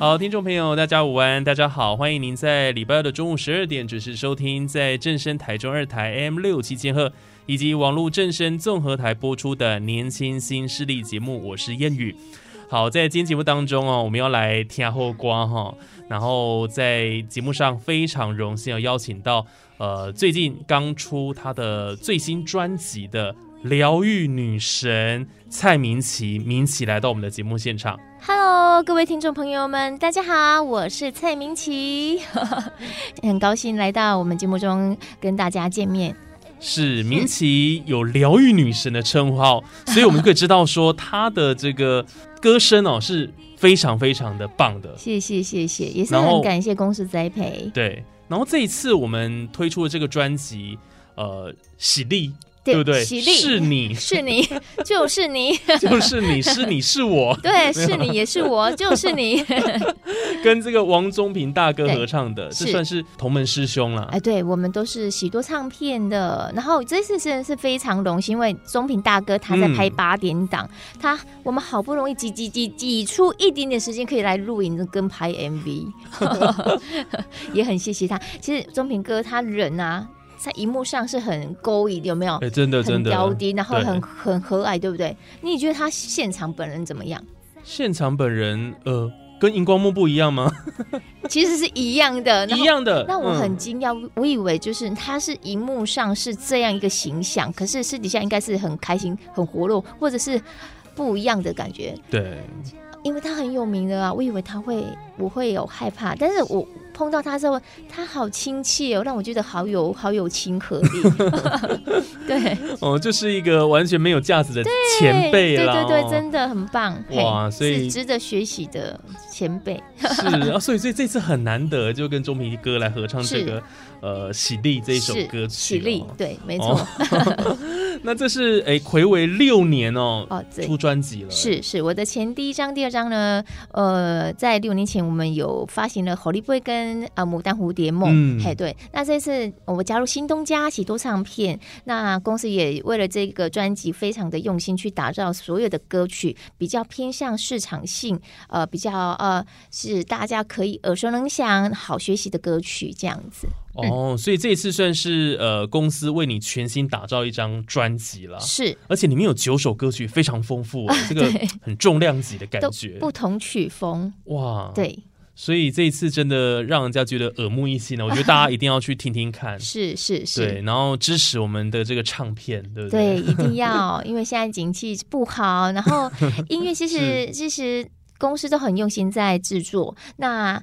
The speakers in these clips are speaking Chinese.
好，听众朋友，大家午安，大家好，欢迎您在礼拜二的中午十二点准时收听在正声台中二台 M 六七千赫以及网络正声综合台播出的年轻新势力节目，我是燕语。好，在今天节目当中哦，我们要来听后瓜哈，然后在节目上非常荣幸要邀请到呃最近刚出他的最新专辑的疗愈女神蔡明琪，明琪来到我们的节目现场。Hello，各位听众朋友们，大家好，我是蔡明琪，很高兴来到我们节目中跟大家见面。是明琪有疗愈女神的称号，所以我们可以知道说她的这个歌声哦是非常非常的棒的。谢谢谢谢，也是很感谢公司栽培。对，然后这一次我们推出的这个专辑，呃，喜力，对不对？是你，是你，就是你，就是你是你是我，对，是你也是我，就是你。跟这个王宗平大哥合唱的，是这算是同门师兄了。哎，对，我们都是喜多唱片的。然后这次真的是非常荣幸，因为中平大哥他在拍嗯八点档，他我们好不容易挤挤挤挤出一点点时间可以来录影跟拍 MV，也很谢谢他。其实中平哥他人啊，在荧幕上是很勾引，有没有？哎，真的真很的，然后很很和蔼，对不对？你觉得他现场本人怎么样？现场本人，呃，跟荧光幕不一样吗？其实是一样的，一样的。那我很嗯惊讶，我以为就是他是荧幕上是这样一个形象，可是私底下应该是很开心、很活络，或者是不一样的感觉。对，因为他很有名的啊，我以为他会我会有害怕，但是我碰到他之后，他好亲切哦，让我觉得好有好有亲和力。对，哦，就是一个完全没有架子的前辈对啦。对对，哦真的很棒，哇所以是值得学习的前辈。是啊，所以所以这次很难得，就跟钟平哥来合唱这是个呃《喜力》这一首歌曲、喜力哦，对，没错。那这是哎，暌违六年哦，哦出专辑了，是是，我的前第一张、第二张呢，呃，在六年前我们有发行了《火力 boy》跟呃《牡丹蝴蝶梦》嗯嘿，对。那这次我加入新东家喜多唱片，那公司也为了这个专辑非常的用心去打造所有的歌曲，比较偏向市场性，呃，比较呃是大家可以耳熟能详、好学习的歌曲这样子。哦，所以这一次算是呃公司为你全新打造一张专辑了，是。而且里面有九首歌曲，非常丰富哦，这个很重量级的感都觉，不同曲风，哇，，对，所以这一次真的让人家觉得耳目一新呢，我觉得大家一定要去听听看，是是是。对，然后支持我们的这个唱片，对不对，对？一定要，因为现在景气不好，然后音乐其实 其实公司都很用心在制作。那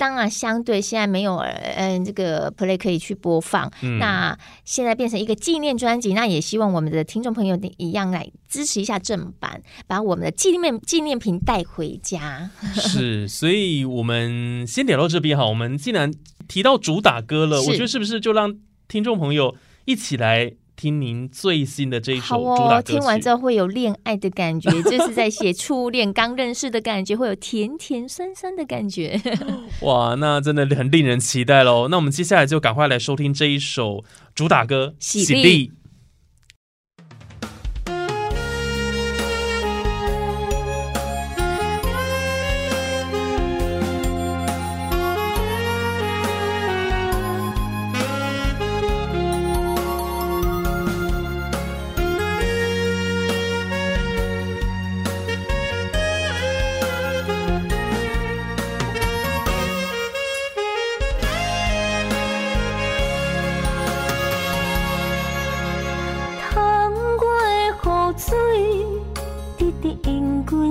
当然，相对现在没有嗯这个 play 可以去播放，嗯那现在变成一个纪念专辑，那也希望我们的听众朋友一样来支持一下正版，把我们的纪念纪念品带回家。是，所以我们先聊到这边哈。我们既然提到主打歌了，我觉得是不是就让听众朋友一起来听您最新的这一首主打哦，歌曲？听完之后会有恋爱的感觉，就是在写初恋刚认识的感觉，会有甜甜酸酸的感觉。哇，那真的很令人期待喽。那我们接下来就赶快来收听这一首主打歌《喜力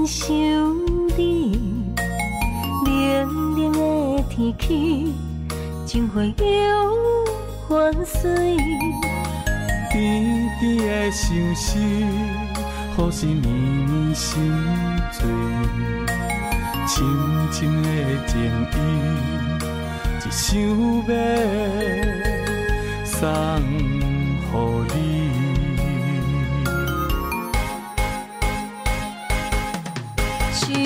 想你，冷冷的天气，情花又换水。甜甜的相思，好是绵绵心醉。深深的情意，一想要送予你。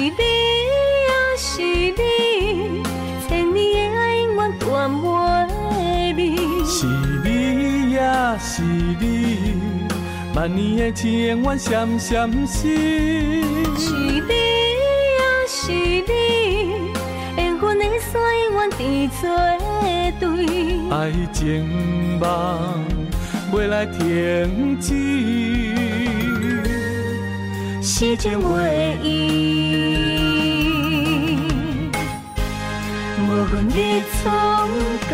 你啊，是你，千年的爱永断袂离。是你呀，是你，万年的情缘闪闪烁。是你啊，是你，缘分的线永远伫作对。爱情梦袂来停止，时间袂移，无管你从甲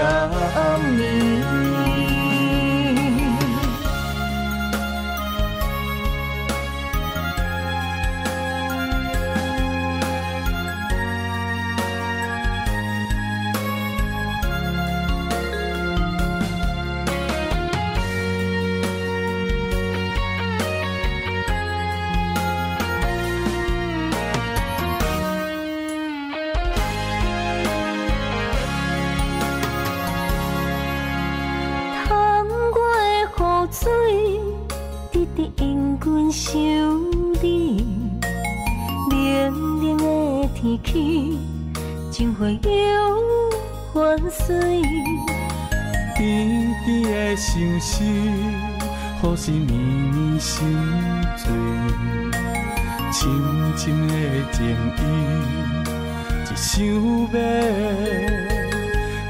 想要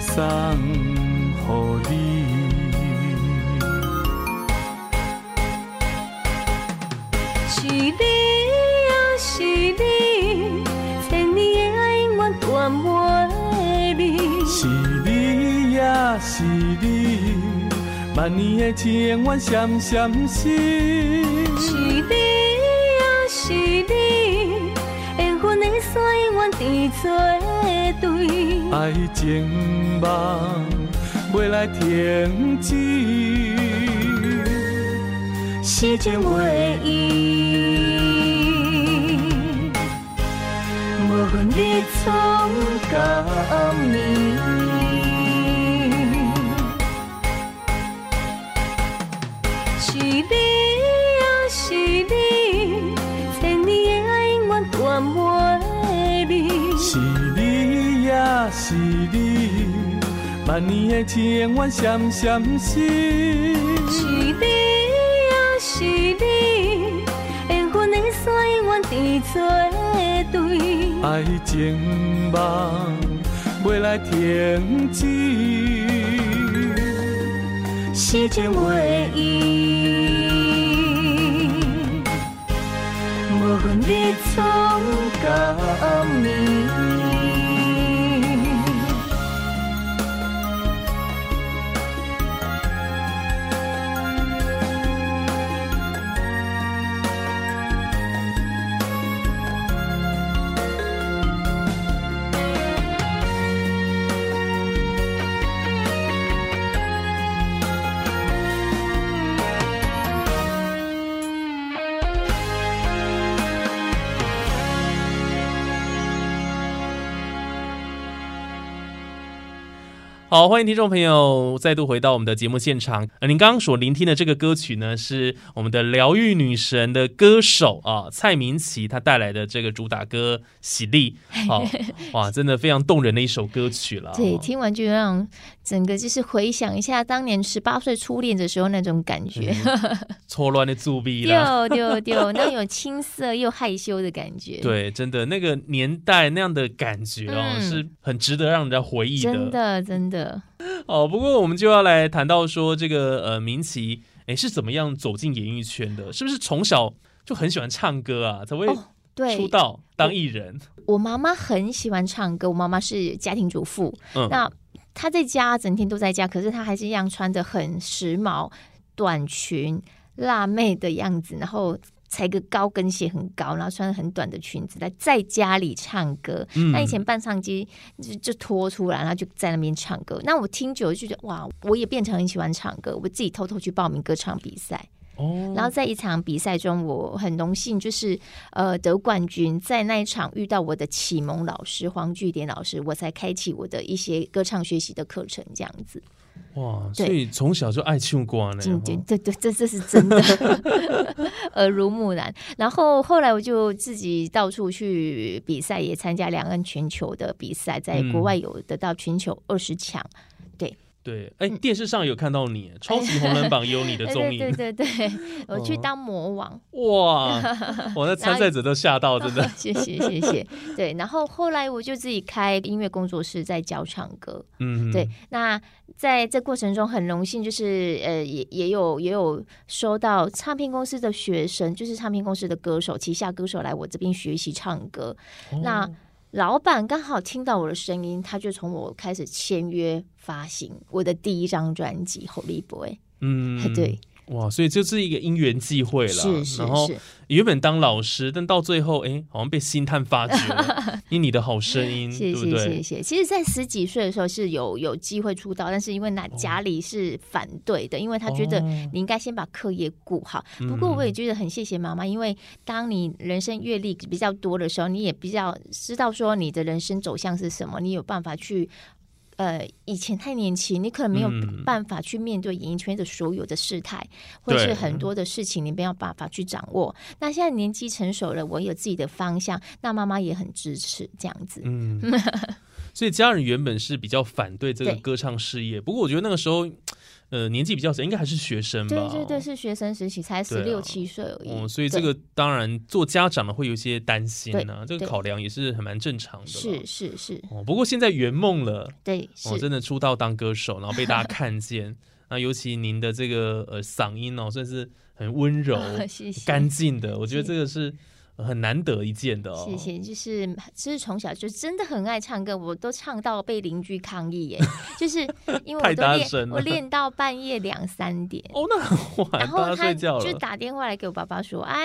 送予你。是你啊，是你，千年的爱永远断袂离。是你啊，是你，万年的情缘闪闪闪。是你永远伫作对。爱情梦袂来停止，时间袂移，无分日从甲暝。是你，万年的情缘闪闪闪。是你啊，是你，缘分的线永远伫作对。爱情梦袂来停止，是情袂移，无分日从甲暗暝。好，欢迎听众朋友再度回到我们的节目现场。呃，您刚刚所聆听的这个歌曲呢，是我们的疗愈女神的歌手啊蔡明琪她带来的这个主打歌《喜力》。好，哇，真的非常动人的一首歌曲了。对，听完就让整个就是回想一下当年十八岁初恋的时候那种感觉，错乱的作弊啦。丢丢丢，那种青涩又害羞的感觉。对，真的那个年代那样的感觉哦，嗯是很值得让人家回忆的真的真的，哦，不过我们就要来谈到说这个呃，明奇哎是怎么样走进演艺圈的？是不是从小就很喜欢唱歌啊，才会哦对，出道当艺人？我妈妈很喜欢唱歌，我妈妈是家庭主妇，嗯，那她在家整天都在家，可是他还是一样穿着很时髦，短裙辣妹的样子，然后踩个高跟鞋很高，然后穿很短的裙子在在家里唱歌。嗯那以前伴唱机就就拖出来，然后就在那边唱歌。那我听久了就觉得哇，我也变成很喜欢唱歌，我自己偷偷去报名歌唱比赛。哦，然后在一场比赛中，我很荣幸就是呃得冠军，在那一场遇到我的启蒙老师黄巨典老师，我才开启我的一些歌唱学习的课程，这样子。哇，所以从小就爱唱歌呢。对对对对，这这是真的，耳濡目染。然后后来我就自己到处去比赛，也参加两岸全球的比赛，在国外有得到全球二十强。对，哎，嗯电视上有看到你，超级红人榜也有你的 对踪影对，对对对，我去哦当魔王。哇，我那参赛者都吓到，真的。谢谢谢谢。对，然后后来我就自己开音乐工作室，在教唱歌。嗯，对，那在这过程中很荣幸，就是呃，也也有也有收到唱片公司的学生，就是唱片公司的歌手旗下歌手来我这边学习唱歌。哦那老板刚好听到我的声音，他就从我开始签约发行我的第一张专辑《Holy Boy 嗯》。对，哇，所以这是一个因缘际会了。是是然后是，原本当老师，但到最后，哎，好像被星探发掘了，因你的好声音，谢谢对不对？谢谢。其实，在十几岁的时候是有有机会出道，但是因为那家里是反对的，因为他觉得哦你应该先把课业顾好。嗯不过我也觉得很谢谢妈妈，因为当你人生阅历比较多的时候，你也比较知道说你的人生走向是什么，你有办法去。呃，以前太年轻，你可能没有嗯办法去面对演艺圈的所有的事态，或是很多的事情，你没有办法去掌握。那现在年纪成熟了，我有自己的方向，那妈妈也很支持这样子。嗯，所以家人原本是比较反对这个歌唱事业，不过我觉得那个时候，呃，年纪比较小，应该还是学生吧？对对对，是学生时期，才十六七岁而已。哦，所以这对个当然做家长的会有一些担心啊、这个考量也是很蛮正常的。是。是是，哦，不过现在圆梦了，对哦，真的出道当歌手，然后被大家看见。那尤其您的这个呃嗓音哦，算是很温柔、干净的，我觉得是这个是很难得一见的哦。谢谢，就是就是从小就真的很爱唱歌，我都唱到被邻居抗议耶，就是因为我都练我练到半夜两三点。哦，那很晚，然后他。就打电话来给我爸爸说：“啊，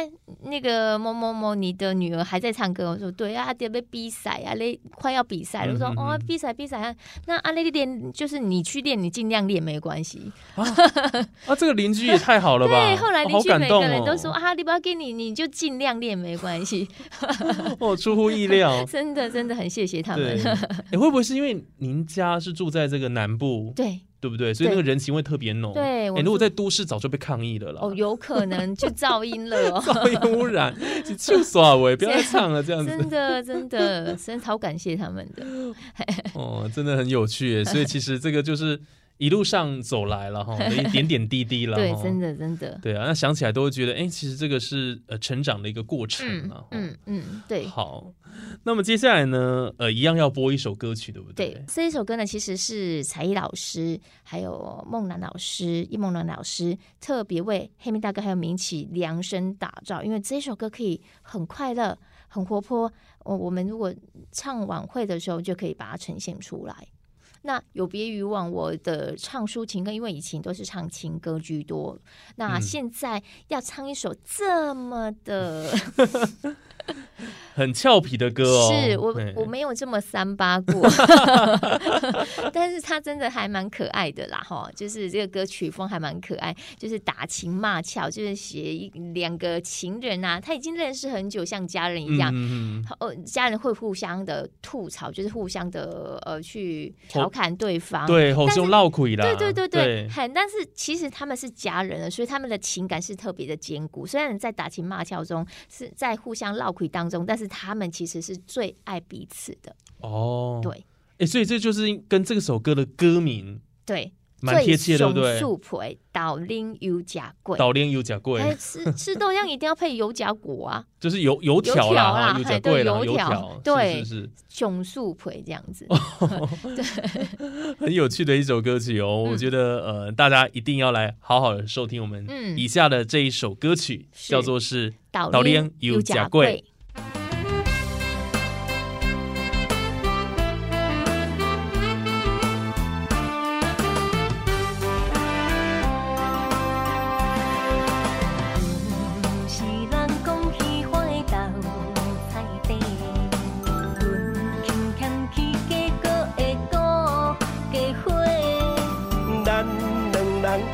那个某某某，你的女儿还在唱歌。”我说：“对啊，得被比赛啊，嘞快要比赛了。”我说：“嗯嗯嗯哦，比赛比赛啊，那啊，那练就是你去练，你尽量练没关系。啊，这个邻居也太好了吧？对，后来哦邻居每个人都说：“哦，啊，你不要给你，你就尽量练没关系。哦，出乎意料”。真的真的很谢谢他对，们。哎，会不会是因为您家是住在这个南部，对，对不对？所以那个人情味特别浓。对我哎，如果在都市早就被抗议了啦。哦，有可能就噪音了哦。噪音污染，就耍我，不要再唱了，这样子真的，真的，真的超感谢他们的。哦，真的很有趣耶。所以其实这个就是一路上走来了哈，的一点点滴滴了。对，真。的，真的。对啊，那想起来都会觉得，哎，其实这个是呃成长的一个过程嗯啊。嗯嗯，对。好，那么接下来呢，呃，一样要播一首歌曲，对不对？对，这一首歌呢，其实是才艺老师还有梦楠老师、易梦楠老师特别为黑明大哥还有明启量身打造，因为这首歌可以很快乐、很活泼。哦，我们如果唱晚会的时候，就可以把它呈现出来。那有别于往我的唱抒情歌，因为以前都是唱情歌居多，那嗯。现在要唱一首这么的，很俏皮的歌哦。是我我没有这么三八过，但是他真的还蛮可爱的啦，哈，就是这个歌曲风还蛮可爱，就是打情骂俏，就是写一两个情人啊，他已经认识很久，像家人一样。嗯嗯家人会互相的吐槽，就是互相的呃去调侃对方。对，好但是兄闹鬼啦。对对对对，对，很，但是其实他们是家人了，所以他们的情感是特别的坚固。虽然在打情骂俏中，是在互相闹鬼当中，但是他们其实是最爱彼此的。哦，对。哎，所以这就是跟这首歌的歌名对，蛮贴切，对不对？素培导拎油甲贵，岛链油甲贵，哎，吃 吃豆浆一定要配油甲果啊，就是油油条啦油甲嘿对贵啦，油条，对是熊素培这样子。对。很有趣的一首歌曲哦。嗯。我觉得呃，大家一定要来好好的收听我们嗯。以下的这一首歌曲，叫做是导导链拎油甲甲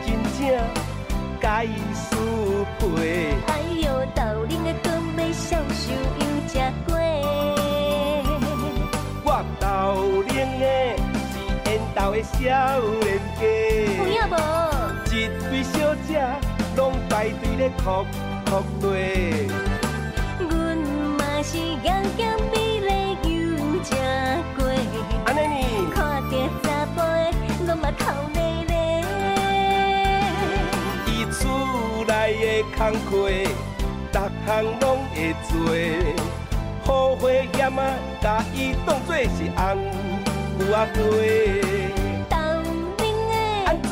真正该输配。哎呦，豆奶的讲要消受又吃过。我豆奶是烟斗的少年家。有影无？一对小姐拢排队咧哭哭地。阮嘛是严严美丽又吃过。安尼？看着查甫的，嘛头。的工课，逐项拢会做，好花盐啊，甲伊当作是红牛仔鸡。豆奶安的怎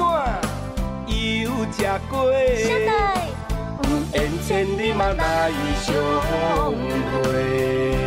又食过？现在，缘千里嘛来相会。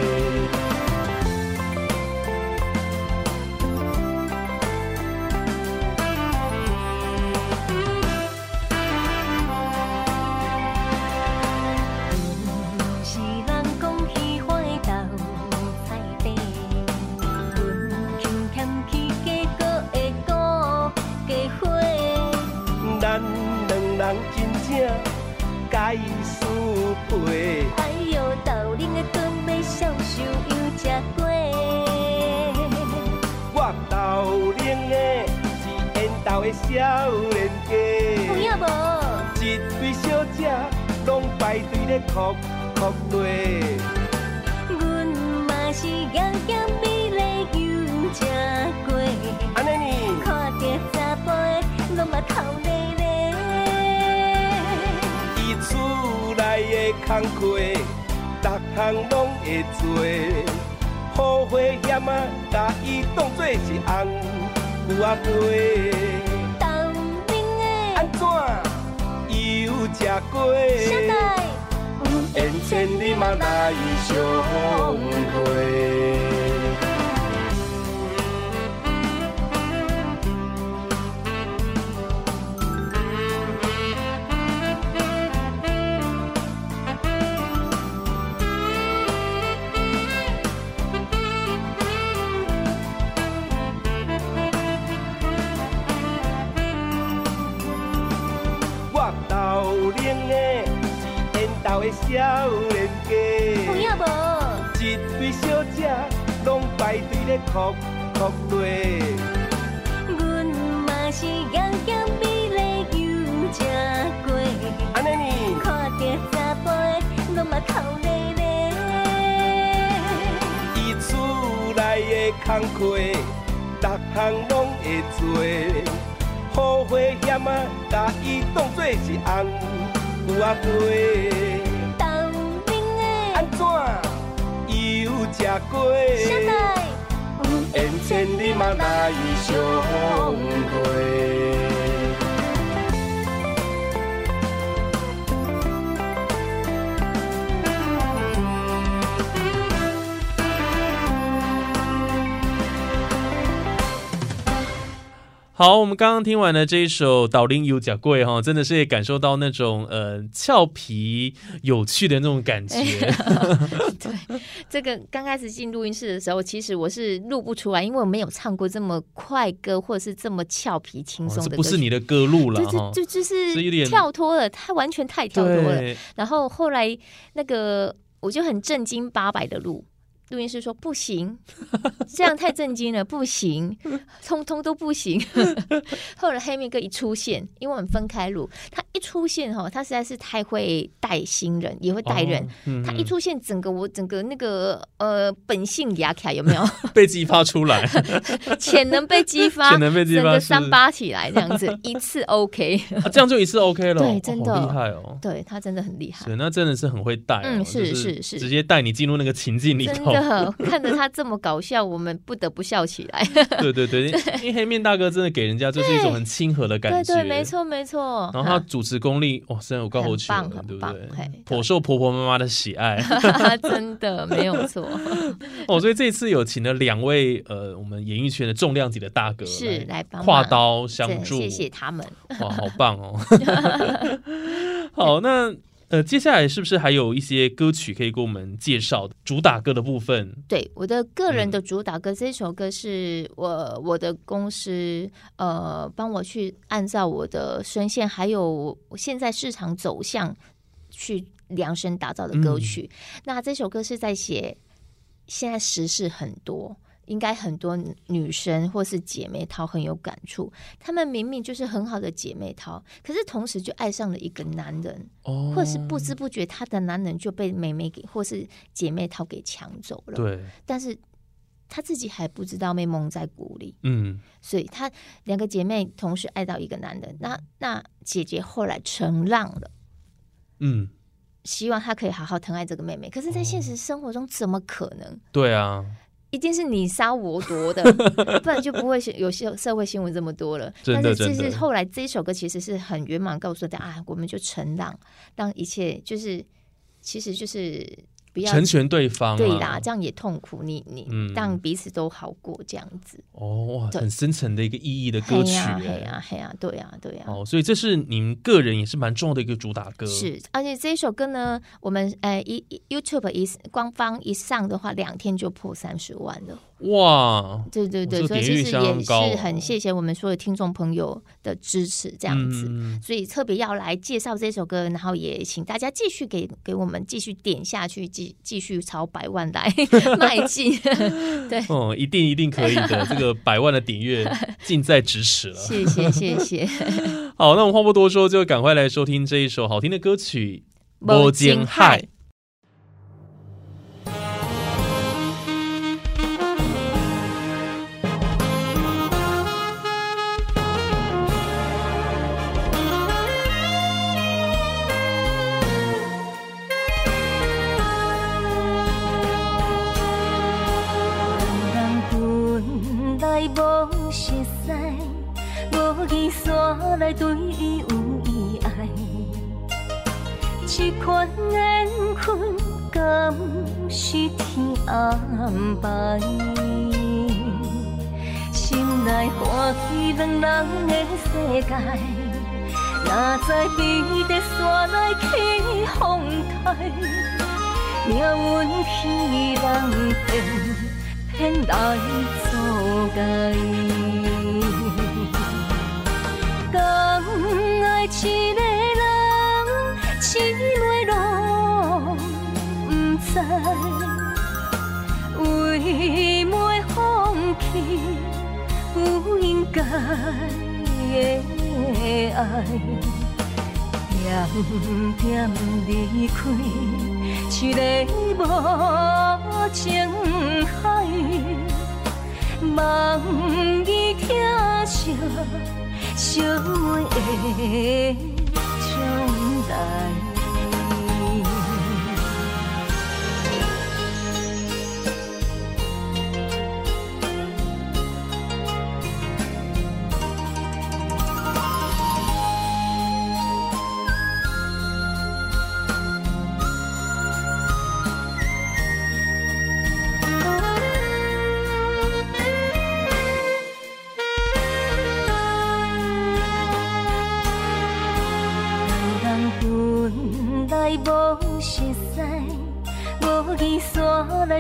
哭哭地，阮嘛是咸咸美丽又正过，安尼呢？看着查甫的，拢嘛哭咧咧。伊厝内的工课，逐项拢会做，好花险啊，甲伊当作是红牛仔鸡。豆奶安怎又食过？的小弟，缘千里嘛来相会。少年有影家，无？一堆小姐拢排队咧哭哭地，阮嘛是眼见美丽又正过，安尼呢？看着查甫的，拢嘛哭咧咧。伊厝内的工课，逐项拢会做，好花险啊，甲伊当作是红牛仔鸡。过？小弟，缘千里嘛来相会。好，我们刚刚听完了这一首《岛林有假贵》哈，真的是也感受到那种呃俏皮有趣的那种感觉。对，这个刚开始进录音室的时候，其实我是录不出来，因为我没有唱过这么快歌，或者是这么俏皮轻哦松的歌曲。这不是你的歌路了就是就。就就是跳脱了，他完全太跳脱了。然后后来那个我就很正经八百的录，录音师说不行，这样太震惊了，不行，通通都不行。后来黑面哥一出现，因为我们分开录，他一出现哈，他实在是太会带新人，也会带人。哦嗯他一出现，整个我整个那个呃本性牙卡有没有被激发出来，潜能被激发，潜能被激发整个三八起来这样子，一次 OK。啊这样就一次 OK 了。对真的厉害哦。对他真的很厉害对，，那真的是很会带哦，嗯是是是直接带你进入那个情境里头。的 看着他这么搞笑，我们不得不笑起来。对对 对，因为黑面大哥真的给人家就是一种很亲和的感觉。对对，没。错没错。然后他主持功力哇，真的有高好球对不对？颇受婆婆妈妈的喜爱真的没有错，哦，所以这次有请了两位呃，我们演艺圈的重量级的大哥是来帮忙跨刀相助，谢谢他们。哇，好棒哦！好，那呃，接下来是不是还有一些歌曲可以给我们介绍主打歌的部分？对我的个人嗯的主打歌，这首歌是我我的公司呃帮我去按照我的声线，还有现在市场走向去量身打造的歌曲。嗯那这首歌是在写现在时事很多。应该很多女生或是姐妹淘很有感触。她们明明就是很好的姐妹淘，可是同时就爱上了一个男人，哦，或是不知不觉她的男人就被妹妹给或是姐妹淘给抢走了。，对，但是她自己还不知道被蒙在鼓里。嗯，所以她两个姐妹同时爱到一个男人，那那姐姐后来承让了。嗯，希望她可以好好疼爱这个妹妹，可是，在现实生活中怎么可能？对啊，一定是你杀我夺的，不然就不会有些社会新闻这么多了。但是，就真的是后来这一首歌其实是很圆满告诉大家，啊，我们就承让，让一切就是，其实就是不要成全对方、啊，对啦，这样也痛苦，你你、嗯让彼此都好过这样子。哦，哇，很深层的一个意义的歌曲、嘿呀哎嘿呀对呀对呀。哦，所以这是你们个人也是蛮重要的一个主打歌，是，而且这一首歌呢，我们呃一一 YouTube 一官方一上的话，两天就破三十万了。哇，对对对，这个所以其实也是很谢谢我们所有听众朋友的支持，这样子。嗯所以特别要来介绍这首歌，然后也请大家继续给给我们继续点下去，继继续朝百万来 迈进。对，哦，一定一定可以的，这个百万的点阅 近在咫尺了。谢谢谢谢。好，那我们话不多说，就赶快来收听这一首好听的歌曲《无间情海山来对伊有意爱。这款缘分敢是天安排？心内欢喜两人的世界，哪知比在山来起风台。命运去人骗，骗来阻碍。爱一个人，痴落拢不知，为袂放弃不应该的爱。点点离开，一个无情海，望伊听着小妹的将来。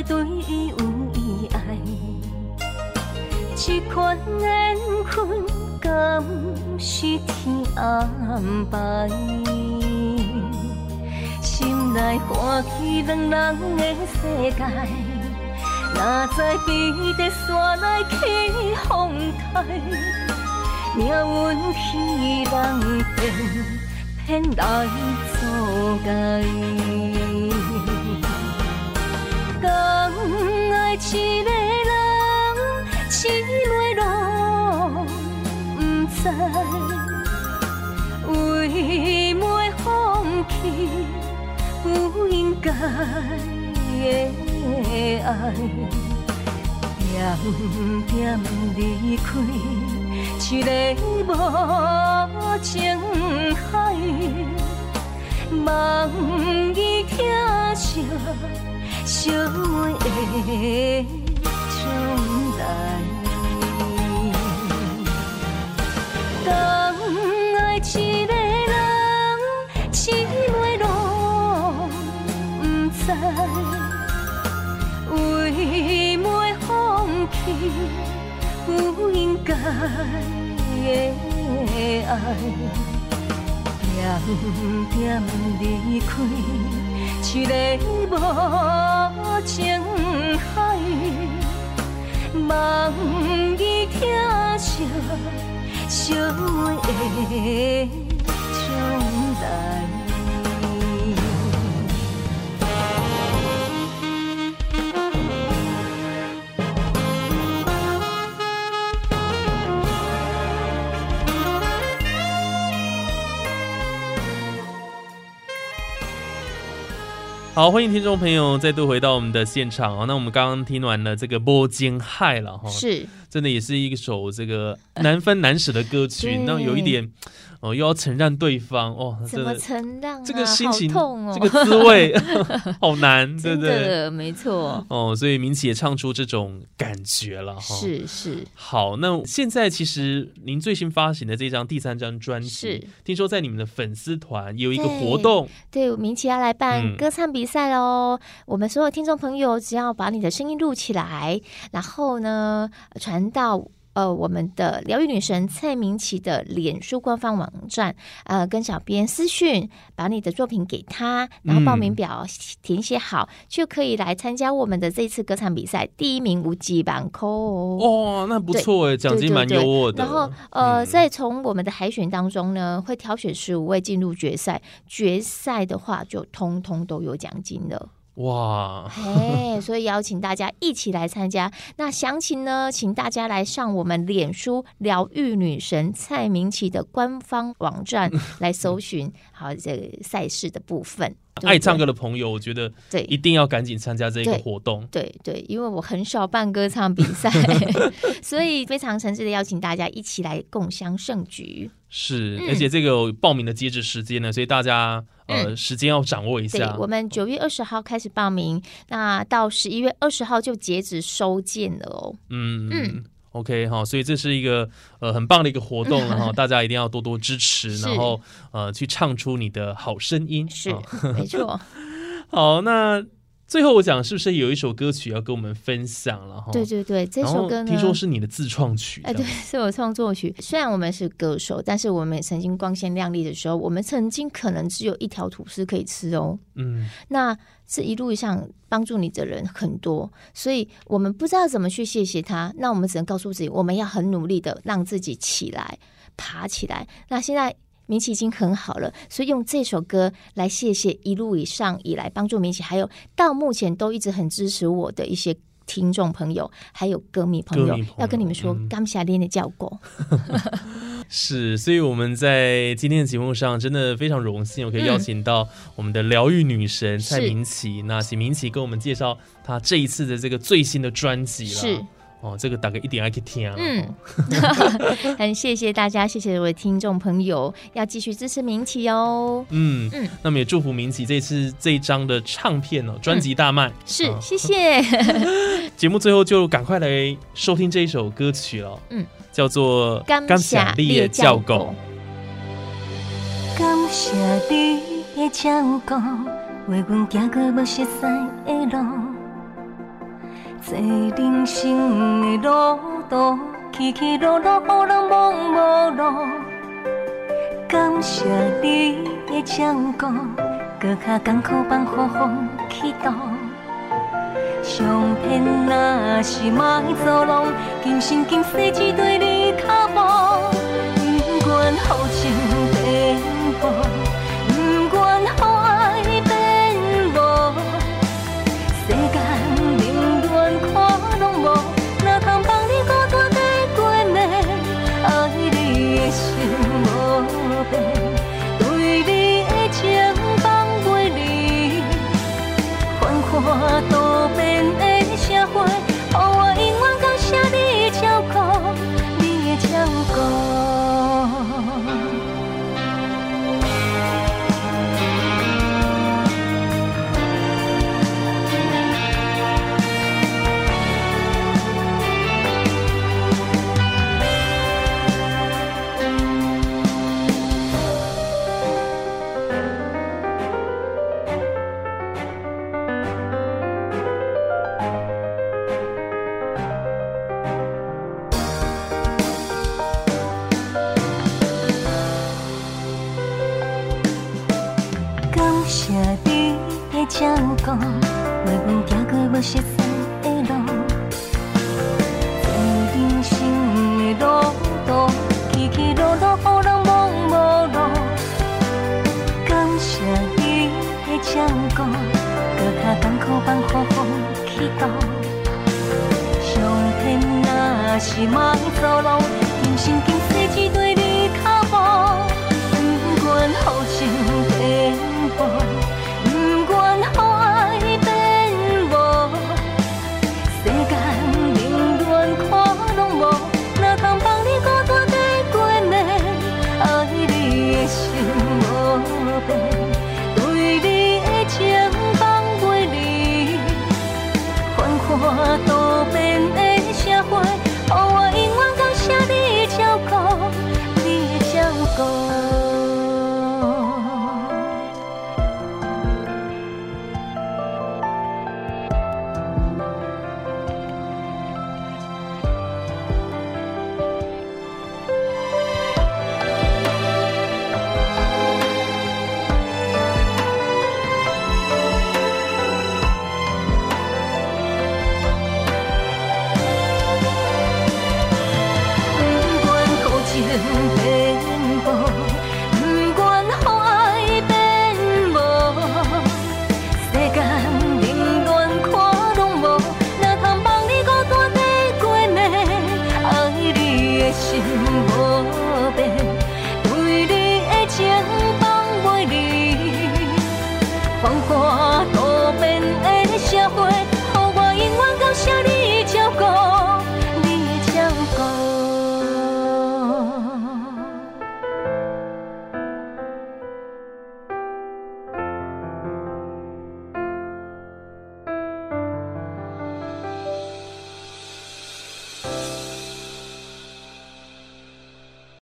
对伊有意爱。这款缘分敢是天安排？心内欢喜两人的世界，哪知比在山来起风台。命运去人骗，骗来作怪。一个人，痴落拢不知，为袂放弃不应该的爱。点点离开，一个无情海，望伊听着小妹的将来。敢爱一个人，痴落拢不知。为袂放弃不应该的爱，点点离开，一个无情海，望伊疼惜小妹的将来。好，欢迎听众朋友再度回到我们的现场哦。那我们刚刚听完了这个《波金害》了哈，是真的也是一首这个难分难舍的歌曲，对那有一点哦，又要承让对方哦，怎么承让、啊？这个心情，痛哦，这个滋味 好难，对真不对？没错，哦，所以明启也唱出这种感觉了哈。。是是好，那现在其实您最新发行的这张第三张专辑，是听说在你们的粉丝团有一个活动，对，明启要来办嗯歌唱比赛喽！我们所有听众朋友，只要把你的声音录起来，然后呢传到。呃，我们的疗愈女神蔡明琪的脸书官方网站，呃，跟小编私讯，把你的作品给他，然后报名嗯表填写好，就可以来参加我们的这次歌唱比赛。第一名无极板扣哦。哦，那不错哎，奖金蛮优渥的。然后呃，嗯在从我们的海选当中呢，会挑选十五位进入决赛。决赛的话，就通通都有奖金了。哇，哎，所以邀请大家一起来参加。那详情呢，请大家来上我们脸书疗愈女神蔡明琪的官方网站 来搜寻，好这个赛事的部分。对爱唱歌的朋友，我觉得对一定要赶紧参加这个活动。对对，因为我很少办歌唱比赛，所以非常诚挚的邀请大家一起来共襄盛举。是，嗯而且这个有报名的截止时间呢，所以大家呃时间要掌握一下，。我们九月二十号开始报名，那到十一月二十号就截止收件了哦。嗯嗯嗯。OK 哈，所以这是一个呃很棒的一个活动然后，大家一定要多多支持，然后呃去唱出你的好声音。是哦，没错，好，那最后我讲是不是有一首歌曲要跟我们分享了哈？对对对，这首歌呢，听说是你的自创曲，哎，对，是我创作曲。虽然我们是歌手，但是我们也曾经光鲜亮丽的时候，我们曾经可能只有一条吐司可以吃哦。嗯，那这一路上帮助你的人很多，所以我们不知道怎么去谢谢他。那我们只能告诉自己，我们要很努力的让自己起来，爬起来。那现在。明启已经很好了，所以用这首歌来谢谢一路以上以来帮助明启，还有到目前都一直很支持我的一些听众朋友，还有歌迷朋友，朋友要跟你们说嗯，感谢你的叫过。是，所以我们在今天的节目上真的非常荣幸，我可以邀请到我们的疗愈女神蔡明琪。那请明琪跟我们介绍她这一次的这个最新的专辑了。是哦，这个大概一点还可以听啊。嗯，很谢谢大家，谢谢我的听众朋友，要继续支持明奇哦。嗯嗯那么也祝福明奇这次这一张的唱片哦，专辑大卖。是，哦谢谢。节目最后就赶快来收听这一首歌曲了。嗯，叫做《感谢你你的的照顾照顾》。感谢你的照顾，为阮行过无熟悉的路。这人生的路途，起起落落，有人忙无路。感谢你的照顾，搁较艰苦放好风去度。上天若是莫作弄，今生今世只对你脚步。不愿好情变薄，上天若是梦走路，